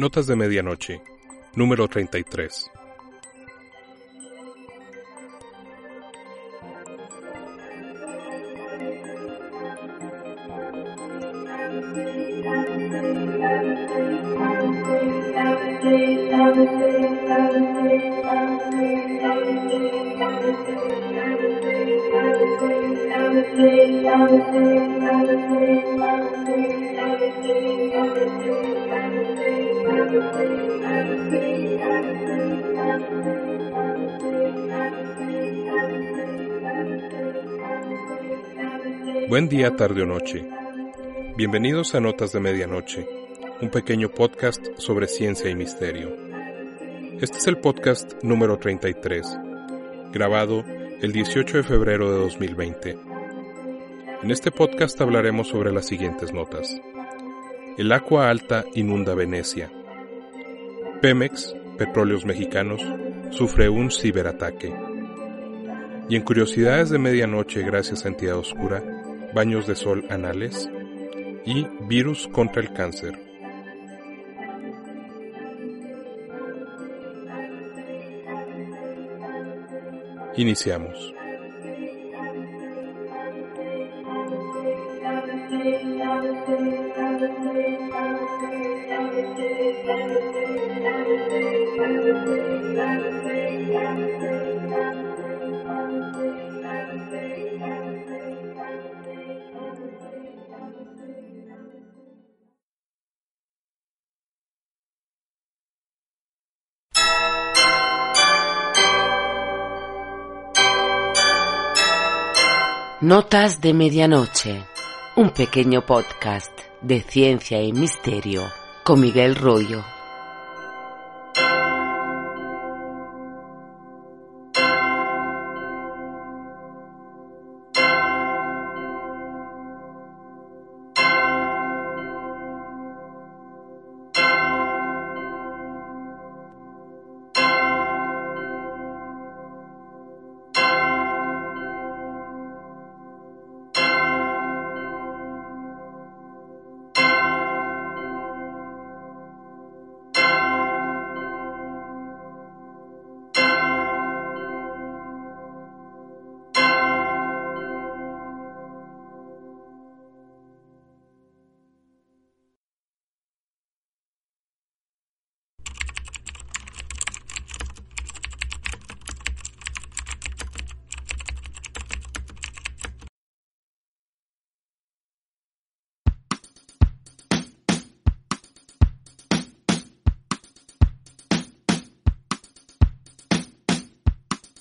Notas de Medianoche, número 33. Buen día, tarde o noche. Bienvenidos a Notas de Medianoche, un pequeño podcast sobre ciencia y misterio. Este es el podcast número 33, grabado el 18 de febrero de 2020. En este podcast hablaremos sobre las siguientes notas. El agua alta inunda Venecia. Pemex, Petróleos Mexicanos, sufre un ciberataque. Y en Curiosidades de Medianoche gracias a Entidad Oscura, baños de sol anales y virus contra el cáncer. Iniciamos. Notas de Medianoche, un pequeño podcast de ciencia y misterio con Miguel Rollo.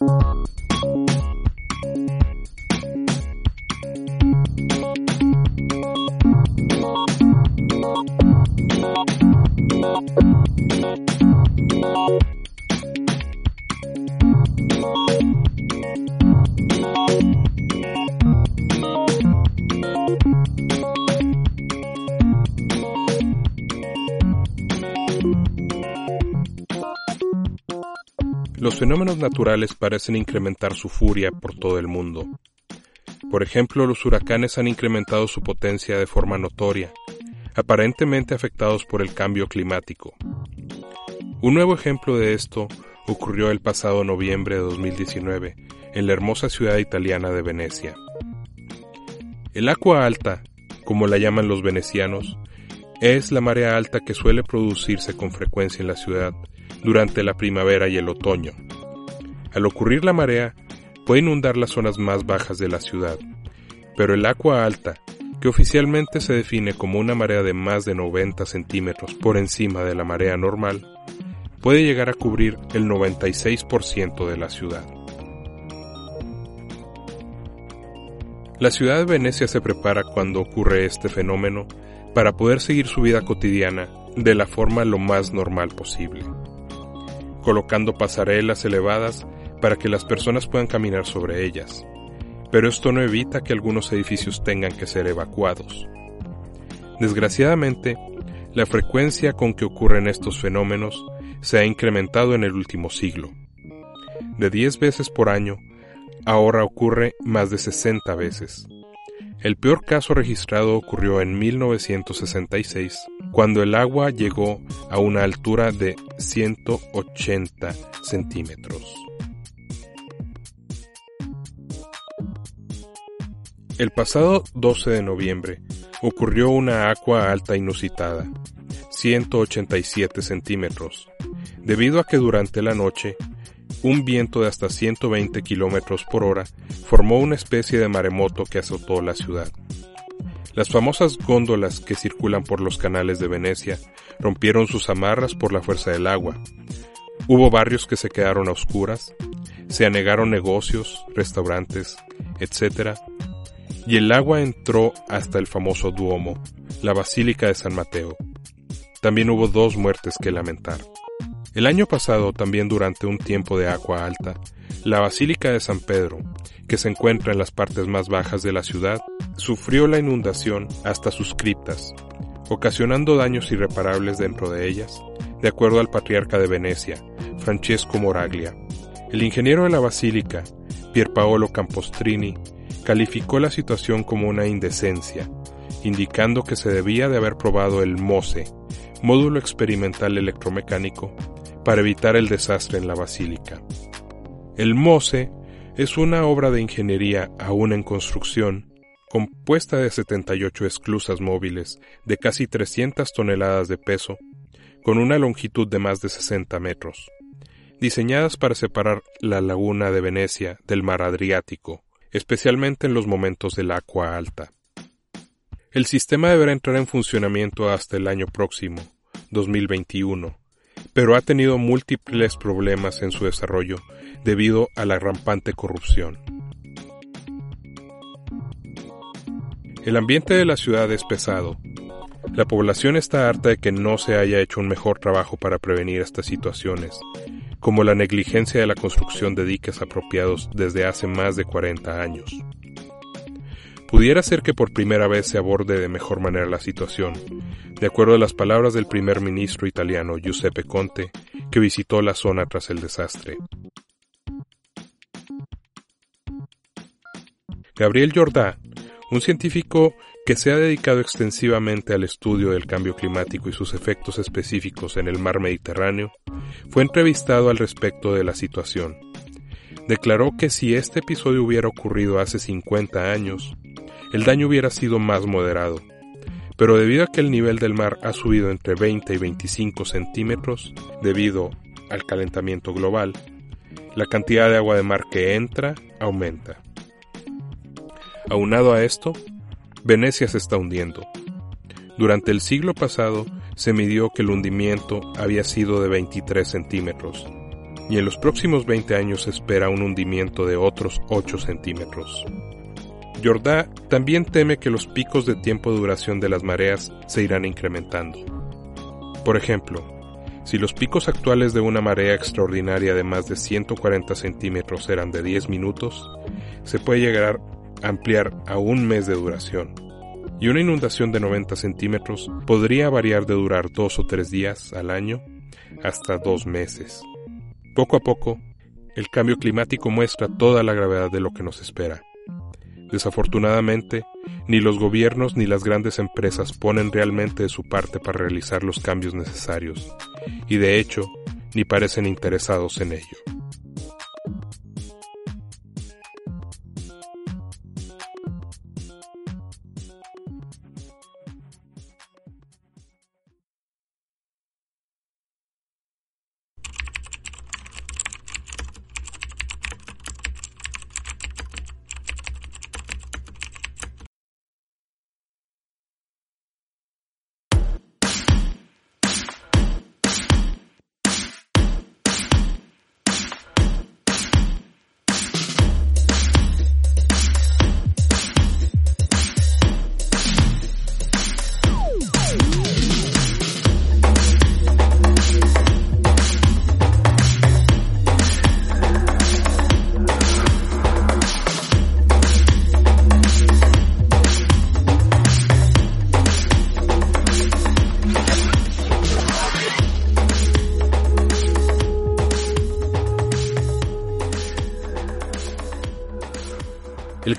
you naturales parecen incrementar su furia por todo el mundo. Por ejemplo, los huracanes han incrementado su potencia de forma notoria, aparentemente afectados por el cambio climático. Un nuevo ejemplo de esto ocurrió el pasado noviembre de 2019 en la hermosa ciudad italiana de Venecia. El agua alta, como la llaman los venecianos, es la marea alta que suele producirse con frecuencia en la ciudad durante la primavera y el otoño. Al ocurrir la marea, puede inundar las zonas más bajas de la ciudad, pero el agua alta, que oficialmente se define como una marea de más de 90 centímetros por encima de la marea normal, puede llegar a cubrir el 96% de la ciudad. La ciudad de Venecia se prepara cuando ocurre este fenómeno para poder seguir su vida cotidiana de la forma lo más normal posible, colocando pasarelas elevadas para que las personas puedan caminar sobre ellas, pero esto no evita que algunos edificios tengan que ser evacuados. Desgraciadamente, la frecuencia con que ocurren estos fenómenos se ha incrementado en el último siglo. De 10 veces por año, ahora ocurre más de 60 veces. El peor caso registrado ocurrió en 1966, cuando el agua llegó a una altura de 180 centímetros. El pasado 12 de noviembre ocurrió una agua alta inusitada, 187 centímetros, debido a que durante la noche un viento de hasta 120 kilómetros por hora formó una especie de maremoto que azotó la ciudad. Las famosas góndolas que circulan por los canales de Venecia rompieron sus amarras por la fuerza del agua. Hubo barrios que se quedaron a oscuras, se anegaron negocios, restaurantes, etc. Y el agua entró hasta el famoso Duomo, la Basílica de San Mateo. También hubo dos muertes que lamentar. El año pasado, también durante un tiempo de agua alta, la Basílica de San Pedro, que se encuentra en las partes más bajas de la ciudad, sufrió la inundación hasta sus criptas, ocasionando daños irreparables dentro de ellas, de acuerdo al patriarca de Venecia, Francesco Moraglia. El ingeniero de la basílica, Pierpaolo Campostrini, calificó la situación como una indecencia, indicando que se debía de haber probado el MOSE, módulo experimental electromecánico, para evitar el desastre en la basílica. El MOSE es una obra de ingeniería aún en construcción, compuesta de 78 esclusas móviles de casi 300 toneladas de peso, con una longitud de más de 60 metros, diseñadas para separar la laguna de Venecia del mar Adriático, especialmente en los momentos del agua alta. El sistema deberá entrar en funcionamiento hasta el año próximo, 2021, pero ha tenido múltiples problemas en su desarrollo debido a la rampante corrupción. El ambiente de la ciudad es pesado. La población está harta de que no se haya hecho un mejor trabajo para prevenir estas situaciones, como la negligencia de la construcción de diques apropiados desde hace más de 40 años. Pudiera ser que por primera vez se aborde de mejor manera la situación, de acuerdo a las palabras del primer ministro italiano Giuseppe Conte, que visitó la zona tras el desastre. Gabriel Jordá, un científico que se ha dedicado extensivamente al estudio del cambio climático y sus efectos específicos en el mar Mediterráneo, fue entrevistado al respecto de la situación. Declaró que si este episodio hubiera ocurrido hace 50 años, el daño hubiera sido más moderado, pero debido a que el nivel del mar ha subido entre 20 y 25 centímetros debido al calentamiento global, la cantidad de agua de mar que entra aumenta. Aunado a esto, Venecia se está hundiendo. Durante el siglo pasado se midió que el hundimiento había sido de 23 centímetros, y en los próximos 20 años se espera un hundimiento de otros 8 centímetros. Jordá también teme que los picos de tiempo de duración de las mareas se irán incrementando. Por ejemplo, si los picos actuales de una marea extraordinaria de más de 140 centímetros eran de 10 minutos, se puede llegar ampliar a un mes de duración. Y una inundación de 90 centímetros podría variar de durar dos o tres días al año hasta dos meses. Poco a poco, el cambio climático muestra toda la gravedad de lo que nos espera Desafortunadamente, ni los gobiernos ni las grandes empresas ponen realmente de su parte para realizar los cambios necesarios, y de hecho, ni parecen interesados en ello.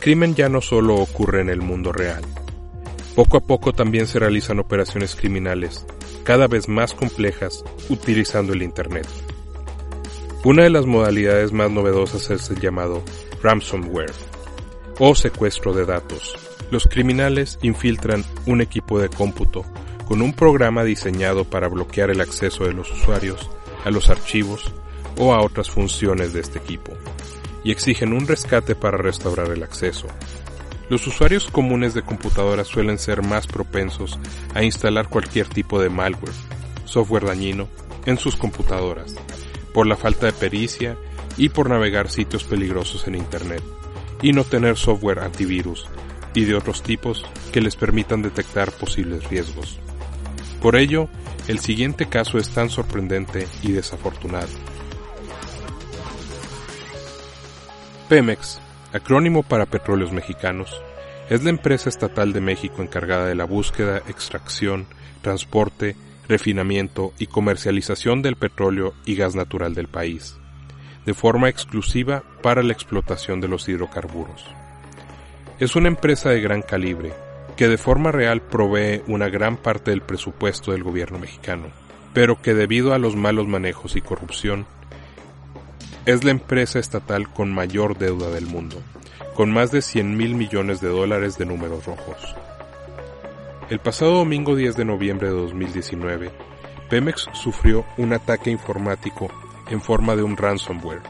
Crimen ya no solo ocurre en el mundo real. Poco a poco también se realizan operaciones criminales, cada vez más complejas, utilizando el Internet. Una de las modalidades más novedosas es el llamado ransomware, o secuestro de datos. Los criminales infiltran un equipo de cómputo con un programa diseñado para bloquear el acceso de los usuarios a los archivos o a otras funciones de este equipo, y exigen un rescate para restaurar el acceso. Los usuarios comunes de computadoras suelen ser más propensos a instalar cualquier tipo de malware, software dañino, en sus computadoras, por la falta de pericia y por navegar sitios peligrosos en Internet, y no tener software antivirus y de otros tipos que les permitan detectar posibles riesgos. Por ello, el siguiente caso es tan sorprendente y desafortunado. Pemex, acrónimo para Petróleos Mexicanos, es la empresa estatal de México encargada de la búsqueda, extracción, transporte, refinamiento y comercialización del petróleo y gas natural del país, de forma exclusiva para la explotación de los hidrocarburos. Es una empresa de gran calibre, que de forma real provee una gran parte del presupuesto del gobierno mexicano, pero que debido a los malos manejos y corrupción, es la empresa estatal con mayor deuda del mundo, con más de 100 mil millones de dólares de números rojos. El pasado domingo 10 de noviembre de 2019, Pemex sufrió un ataque informático en forma de un ransomware.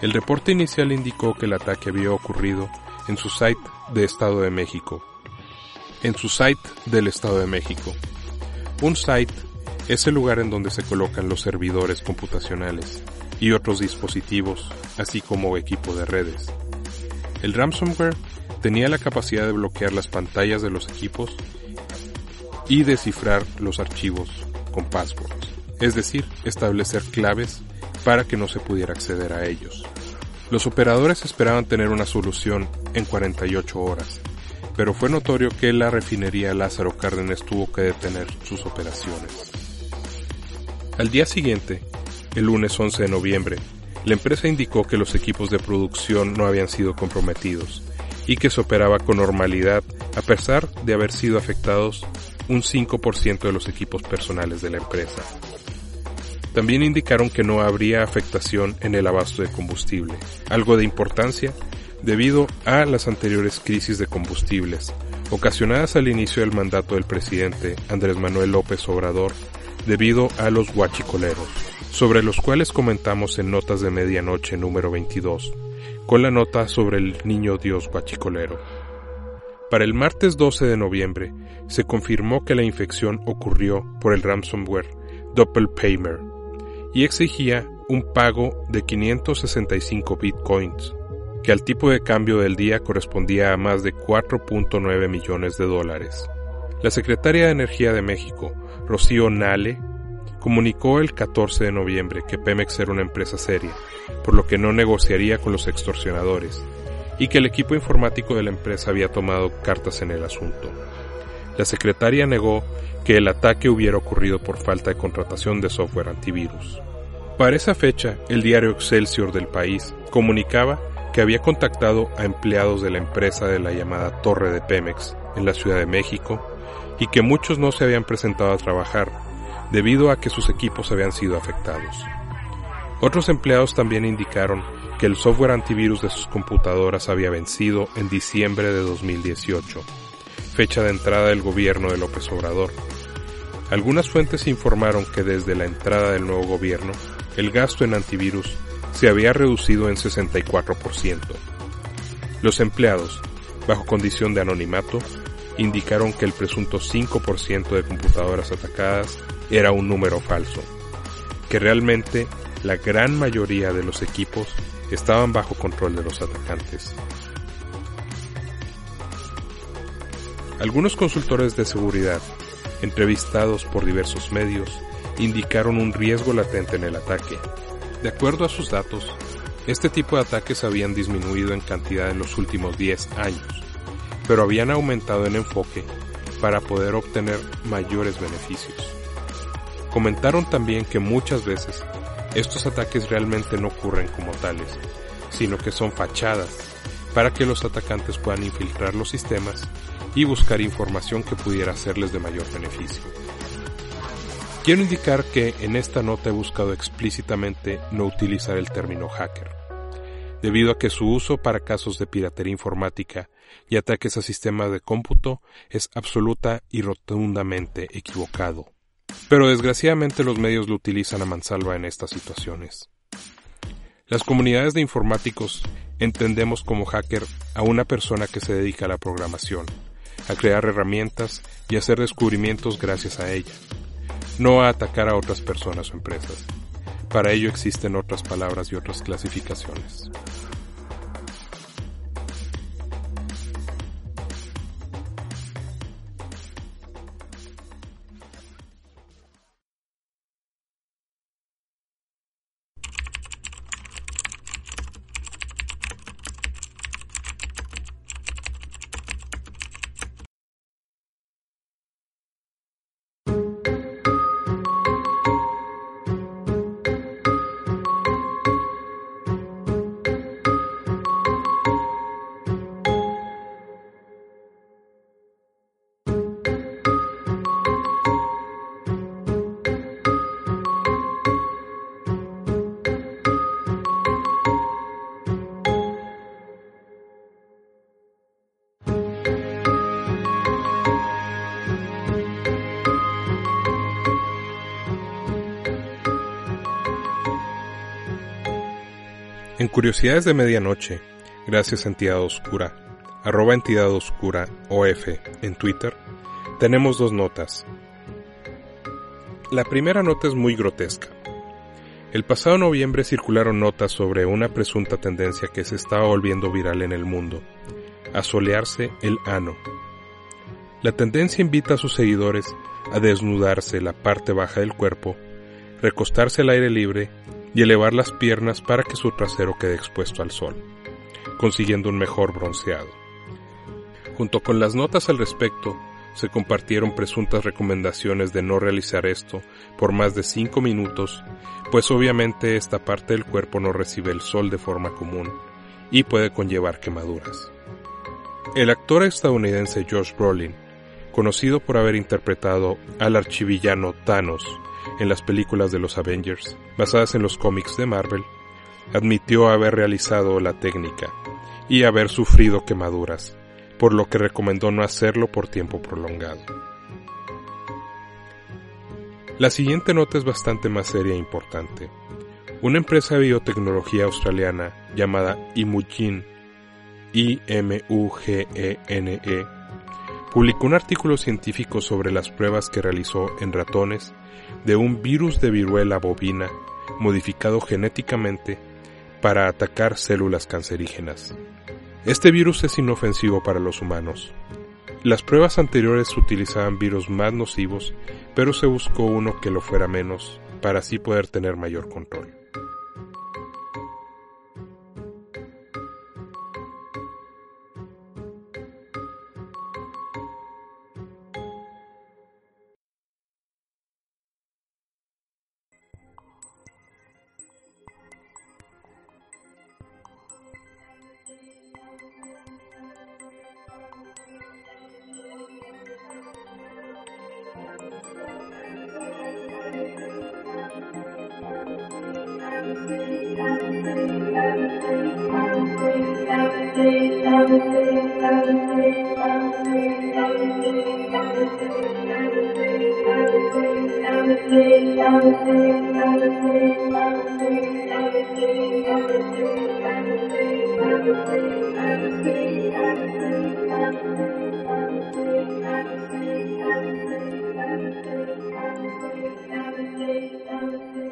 El reporte inicial indicó que el ataque había ocurrido en su site de Estado de México. En su site del Estado de México. Un site es el lugar en donde se colocan los servidores computacionales y otros dispositivos, así como equipo de redes. El ransomware tenía la capacidad de bloquear las pantallas de los equipos y descifrar los archivos con passwords, es decir, establecer claves para que no se pudiera acceder a ellos. Los operadores esperaban tener una solución en 48 horas, pero fue notorio que la refinería Lázaro Cárdenas tuvo que detener sus operaciones. Al día siguiente, el lunes 11 de noviembre, la empresa indicó que los equipos de producción no habían sido comprometidos y que se operaba con normalidad a pesar de haber sido afectados un 5% de los equipos personales de la empresa. También indicaron que no habría afectación en el abasto de combustible, algo de importancia debido a las anteriores crisis de combustibles, ocasionadas al inicio del mandato del presidente Andrés Manuel López Obrador debido a los guachicoleros, sobre los cuales comentamos en Notas de Medianoche número 22, con la nota sobre el Niño Dios guachicolero. Para el martes 12 de noviembre se confirmó que la infección ocurrió por el ransomware Doppelpaymer y exigía un pago de 565 bitcoins, que al tipo de cambio del día correspondía a más de 4.9 millones de dólares. La secretaria de Energía de México, Rocío Nale, comunicó el 14 de noviembre que Pemex era una empresa seria, por lo que no negociaría con los extorsionadores, y que el equipo informático de la empresa había tomado cartas en el asunto. La secretaria negó que el ataque hubiera ocurrido por falta de contratación de software antivirus. Para esa fecha, el diario Excelsior del país comunicaba que había contactado a empleados de la empresa de la llamada Torre de Pemex en la Ciudad de México y que muchos no se habían presentado a trabajar debido a que sus equipos habían sido afectados. Otros empleados también indicaron que el software antivirus de sus computadoras había vencido en diciembre de 2018, fecha de entrada del gobierno de López Obrador. Algunas fuentes informaron que desde la entrada del nuevo gobierno, el gasto en antivirus se había reducido en 64%. Los empleados, bajo condición de anonimato, indicaron que el presunto 5% de computadoras atacadas era un número falso, que realmente la gran mayoría de los equipos estaban bajo control de los atacantes. Algunos consultores de seguridad, entrevistados por diversos medios, indicaron un riesgo latente en el ataque. De acuerdo a sus datos, este tipo de ataques habían disminuido en cantidad en los últimos 10 años, pero habían aumentado en enfoque para poder obtener mayores beneficios. Comentaron también que muchas veces estos ataques realmente no ocurren como tales, sino que son fachadas para que los atacantes puedan infiltrar los sistemas y buscar información que pudiera hacerles de mayor beneficio. Quiero indicar que en esta nota he buscado explícitamente no utilizar el término hacker, debido a que su uso para casos de piratería informática y ataques a sistemas de cómputo es absoluta y rotundamente equivocado. Pero desgraciadamente los medios lo utilizan a mansalva en estas situaciones. Las comunidades de informáticos entendemos como hacker a una persona que se dedica a la programación, a crear herramientas y hacer descubrimientos gracias a ella no a atacar a otras personas o empresas. Para ello existen otras palabras y otras clasificaciones. En Curiosidades de Medianoche, gracias a Entidad Oscura, arroba Entidad Oscura OF en Twitter, tenemos dos notas. La primera nota es muy grotesca. El pasado noviembre circularon notas sobre una presunta tendencia que se estaba volviendo viral en el mundo, a solearse el ano. La tendencia invita a sus seguidores a desnudarse la parte baja del cuerpo, recostarse al aire libre y elevar las piernas para que su trasero quede expuesto al sol, consiguiendo un mejor bronceado. Junto con las notas al respecto, se compartieron presuntas recomendaciones de no realizar esto por más de 5 minutos, pues obviamente esta parte del cuerpo no recibe el sol de forma común y puede conllevar quemaduras. El actor estadounidense Josh Brolin, conocido por haber interpretado al archivillano Thanos en las películas de los Avengers, basadas en los cómics de Marvel, admitió haber realizado la técnica y haber sufrido quemaduras, por lo que recomendó no hacerlo por tiempo prolongado. La siguiente nota es bastante más seria e importante. Una empresa de biotecnología australiana llamada Imugene, I-M-U-G-E-N-E, publicó un artículo científico sobre las pruebas que realizó en ratones de un virus de viruela bovina modificado genéticamente para atacar células cancerígenas. Este virus es inofensivo para los humanos. Las pruebas anteriores utilizaban virus más nocivos, pero se buscó uno que lo fuera menos para así poder tener mayor control.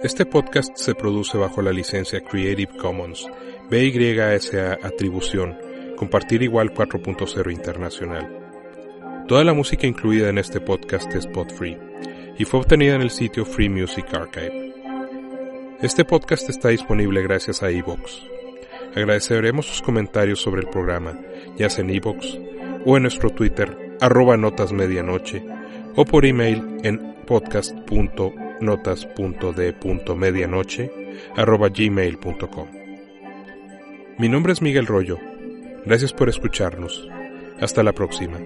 Este podcast se produce bajo la licencia Creative Commons BYSA Atribución, compartir igual 4.0 internacional. Toda la música incluida en este podcast es pod free y fue obtenida en el sitio Free Music Archive. Este podcast está disponible gracias a Evox. Agradeceremos sus comentarios sobre el programa, ya sea en Evox o en nuestro Twitter, arroba notas medianoche, o por email en podcast.notas.d.medianoche arroba gmail.com. Mi nombre es Miguel Rollo Gracias por escucharnos. Hasta la próxima.